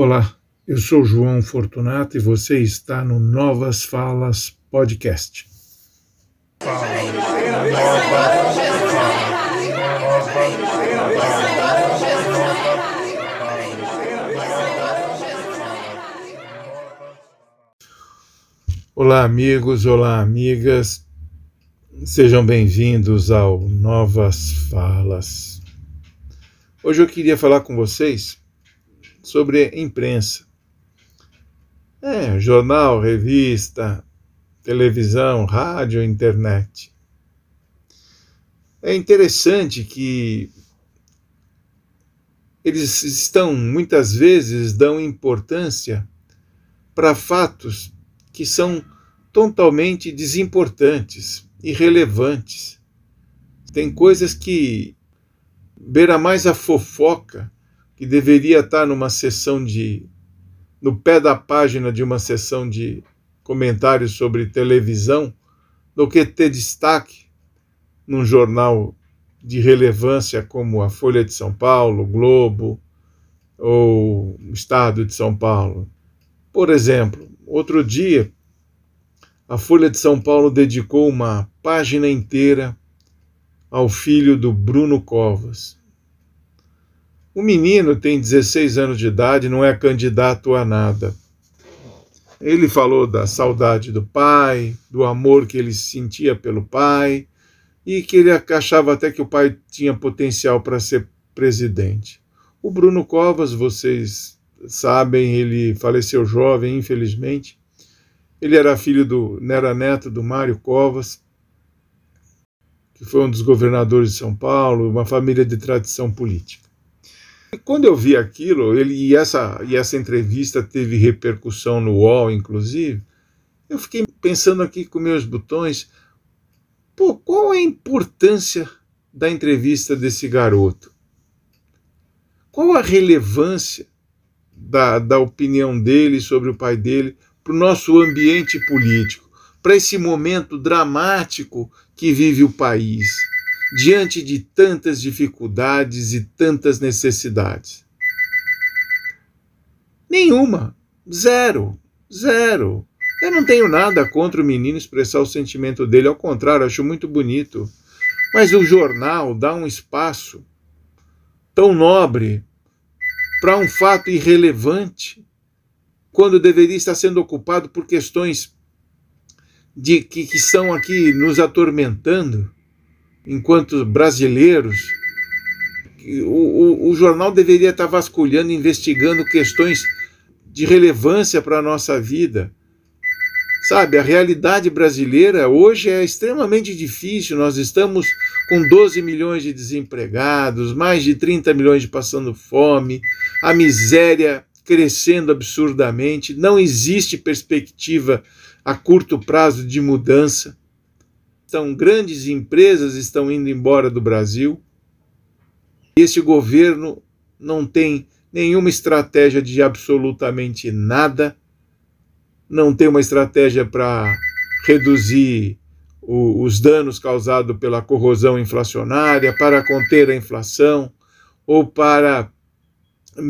Olá, eu sou João Fortunato e você está no Novas Falas Podcast. Olá, amigos, olá, amigas. Sejam bem-vindos ao Novas Falas. Hoje eu queria falar com vocês sobre imprensa. É, jornal, revista, televisão, rádio, internet. É interessante que eles estão, muitas vezes, dão importância para fatos que são totalmente desimportantes, irrelevantes. Tem coisas que beira mais a fofoca que deveria estar numa sessão de. no pé da página de uma sessão de comentários sobre televisão, do que ter destaque num jornal de relevância como a Folha de São Paulo, Globo ou Estado de São Paulo. Por exemplo, outro dia, a Folha de São Paulo dedicou uma página inteira ao filho do Bruno Covas. O menino tem 16 anos de idade, não é candidato a nada. Ele falou da saudade do pai, do amor que ele sentia pelo pai e que ele achava até que o pai tinha potencial para ser presidente. O Bruno Covas, vocês sabem, ele faleceu jovem, infelizmente. Ele era filho do, era neto do Mário Covas, que foi um dos governadores de São Paulo, uma família de tradição política. Quando eu vi aquilo, ele, e, essa, e essa entrevista teve repercussão no UOL, inclusive, eu fiquei pensando aqui com meus botões, pô, qual é a importância da entrevista desse garoto? Qual a relevância da, da opinião dele sobre o pai dele para o nosso ambiente político, para esse momento dramático que vive o país? Diante de tantas dificuldades e tantas necessidades? Nenhuma. Zero. Zero. Eu não tenho nada contra o menino expressar o sentimento dele, ao contrário, acho muito bonito. Mas o jornal dá um espaço tão nobre para um fato irrelevante, quando deveria estar sendo ocupado por questões de que, que estão aqui nos atormentando enquanto brasileiros, o, o, o jornal deveria estar vasculhando, investigando questões de relevância para a nossa vida. Sabe, a realidade brasileira hoje é extremamente difícil. Nós estamos com 12 milhões de desempregados, mais de 30 milhões de passando fome, a miséria crescendo absurdamente, não existe perspectiva a curto prazo de mudança. Então, grandes empresas estão indo embora do Brasil. Este governo não tem nenhuma estratégia de absolutamente nada, não tem uma estratégia para reduzir o, os danos causados pela corrosão inflacionária, para conter a inflação ou para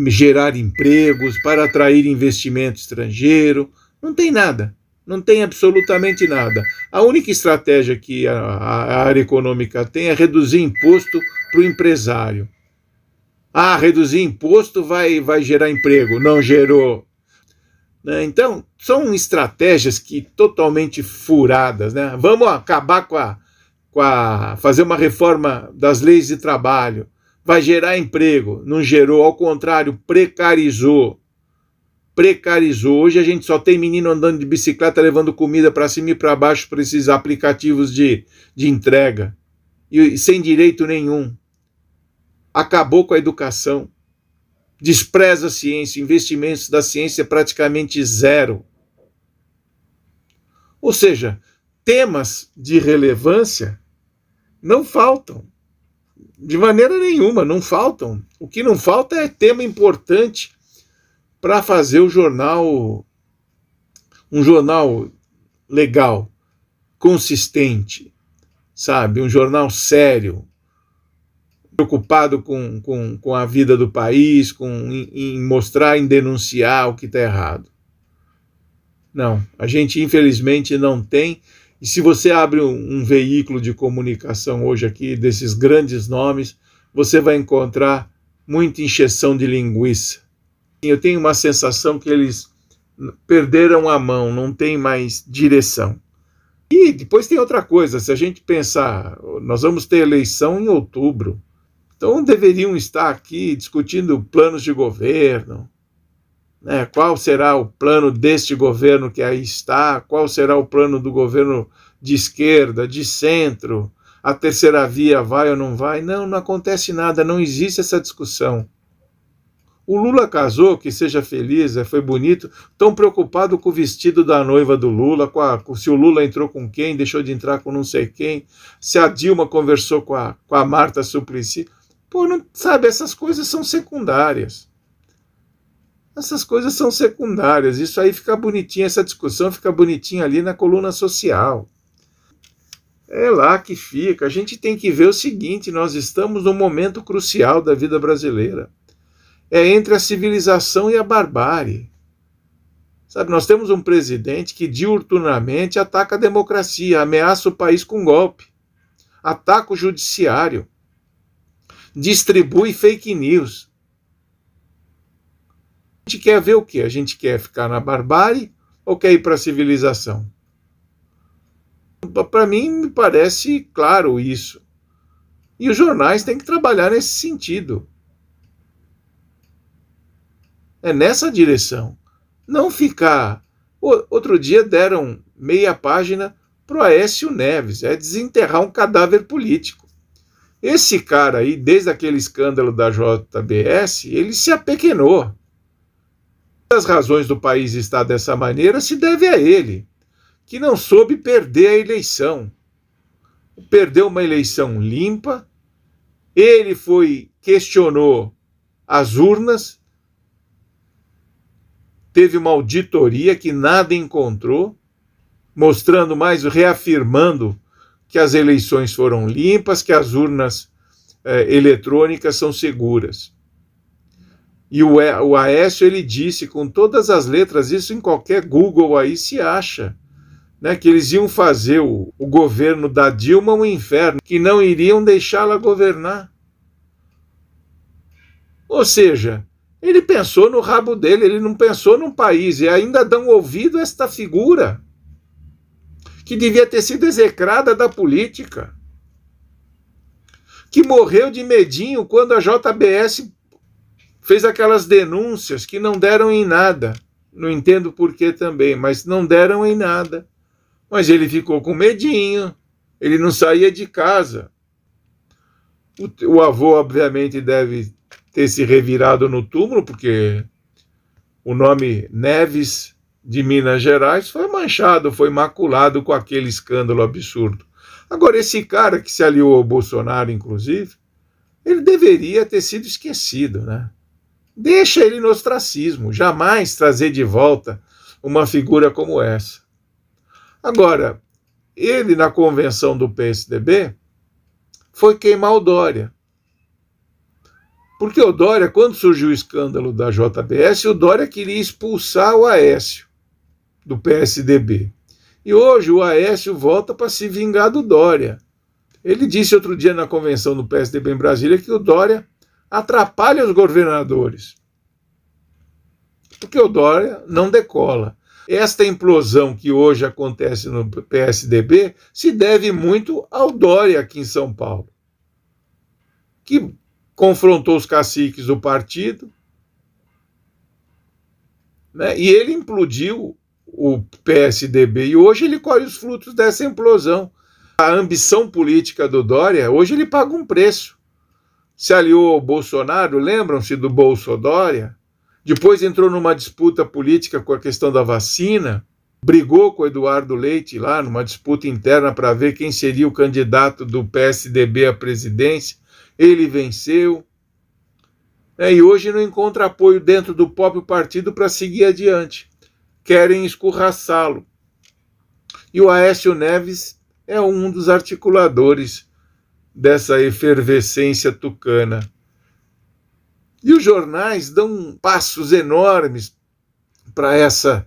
gerar empregos, para atrair investimento estrangeiro. Não tem nada. Não tem absolutamente nada. A única estratégia que a, a área econômica tem é reduzir imposto para o empresário. Ah, reduzir imposto vai, vai gerar emprego. Não gerou. Né? Então, são estratégias que totalmente furadas. Né? Vamos acabar com a, com a. fazer uma reforma das leis de trabalho. Vai gerar emprego. Não gerou, ao contrário, precarizou precarizou. Hoje a gente só tem menino andando de bicicleta levando comida para cima e para baixo para esses aplicativos de, de entrega e sem direito nenhum. Acabou com a educação. Despreza a ciência, investimentos da ciência praticamente zero. Ou seja, temas de relevância não faltam. De maneira nenhuma, não faltam. O que não falta é tema importante para fazer o jornal um jornal legal, consistente, sabe, um jornal sério, preocupado com, com, com a vida do país, com, em, em mostrar, em denunciar o que está errado. Não, a gente infelizmente não tem. E se você abre um, um veículo de comunicação hoje aqui, desses grandes nomes, você vai encontrar muita encheção de linguiça. Eu tenho uma sensação que eles perderam a mão, não tem mais direção. E depois tem outra coisa, se a gente pensar, nós vamos ter eleição em outubro. Então deveriam estar aqui discutindo planos de governo, né? qual será o plano deste governo que aí está, qual será o plano do governo de esquerda, de centro, a terceira via vai ou não vai. Não, não acontece nada, não existe essa discussão. O Lula casou, que seja feliz, é, foi bonito. Tão preocupado com o vestido da noiva do Lula, com, a, se o Lula entrou com quem, deixou de entrar com não sei quem, se a Dilma conversou com a, com a Marta Suplicy. Pô, não, sabe, essas coisas são secundárias. Essas coisas são secundárias. Isso aí fica bonitinho, essa discussão fica bonitinha ali na coluna social. É lá que fica. A gente tem que ver o seguinte: nós estamos num momento crucial da vida brasileira é entre a civilização e a barbárie. Sabe, nós temos um presidente que diuturnamente ataca a democracia, ameaça o país com golpe, ataca o judiciário, distribui fake news. A gente quer ver o quê? A gente quer ficar na barbárie ou quer ir para a civilização? Para mim, me parece claro isso. E os jornais têm que trabalhar nesse sentido. É nessa direção. Não ficar. Outro dia deram meia página para o Aécio Neves, é desenterrar um cadáver político. Esse cara aí, desde aquele escândalo da JBS, ele se apequenou. As razões do país estar dessa maneira se deve a ele, que não soube perder a eleição. Perdeu uma eleição limpa, ele foi, questionou as urnas, teve uma auditoria que nada encontrou, mostrando mais, reafirmando que as eleições foram limpas, que as urnas eh, eletrônicas são seguras. E o, o Aécio ele disse com todas as letras, isso em qualquer Google aí se acha, né, que eles iam fazer o, o governo da Dilma um inferno, que não iriam deixá-la governar. Ou seja, ele pensou no rabo dele, ele não pensou num país, e ainda dão ouvido a esta figura, que devia ter sido execrada da política, que morreu de medinho quando a JBS fez aquelas denúncias que não deram em nada. Não entendo por que também, mas não deram em nada. Mas ele ficou com medinho, ele não saía de casa. O, o avô, obviamente, deve ter se revirado no túmulo, porque o nome Neves de Minas Gerais foi manchado, foi maculado com aquele escândalo absurdo. Agora, esse cara que se aliou ao Bolsonaro, inclusive, ele deveria ter sido esquecido, né? Deixa ele no ostracismo, jamais trazer de volta uma figura como essa. Agora, ele na convenção do PSDB foi queimar o Dória. Porque o Dória, quando surgiu o escândalo da JBS, o Dória queria expulsar o Aécio do PSDB. E hoje o Aécio volta para se vingar do Dória. Ele disse outro dia na convenção do PSDB em Brasília que o Dória atrapalha os governadores. Porque o Dória não decola. Esta implosão que hoje acontece no PSDB se deve muito ao Dória aqui em São Paulo. Que confrontou os caciques do partido, né? e ele implodiu o PSDB. E hoje ele colhe os frutos dessa implosão. A ambição política do Dória, hoje ele paga um preço. Se aliou ao Bolsonaro, lembram-se do Bolsodória? Depois entrou numa disputa política com a questão da vacina, brigou com o Eduardo Leite lá numa disputa interna para ver quem seria o candidato do PSDB à presidência ele venceu. É, e hoje não encontra apoio dentro do próprio partido para seguir adiante. Querem escorraçá-lo. E o Aécio Neves é um dos articuladores dessa efervescência tucana. E os jornais dão passos enormes para essa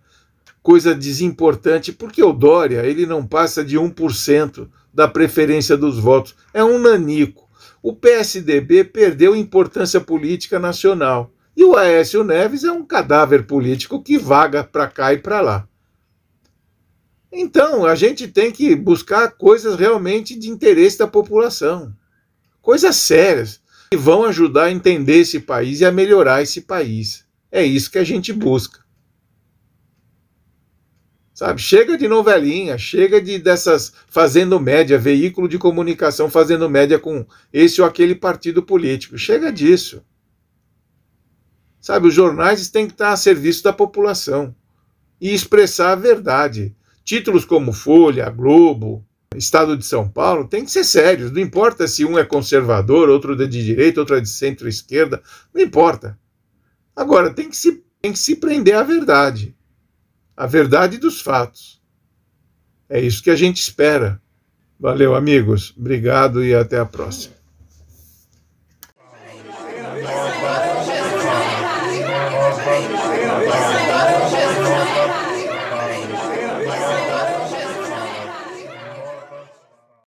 coisa desimportante, porque o Dória ele não passa de 1% da preferência dos votos. É um nanico. O PSDB perdeu importância política nacional. E o Aécio Neves é um cadáver político que vaga para cá e para lá. Então, a gente tem que buscar coisas realmente de interesse da população. Coisas sérias que vão ajudar a entender esse país e a melhorar esse país. É isso que a gente busca. Sabe? Chega de novelinha, chega de dessas fazendo média, veículo de comunicação fazendo média com esse ou aquele partido político. Chega disso. Sabe, os jornais têm que estar a serviço da população e expressar a verdade. Títulos como Folha, Globo, Estado de São Paulo têm que ser sérios. Não importa se um é conservador, outro é de direita, outro é de centro-esquerda. Não importa. Agora, tem que, se, tem que se prender à verdade. A verdade dos fatos. É isso que a gente espera. Valeu, amigos. Obrigado e até a próxima.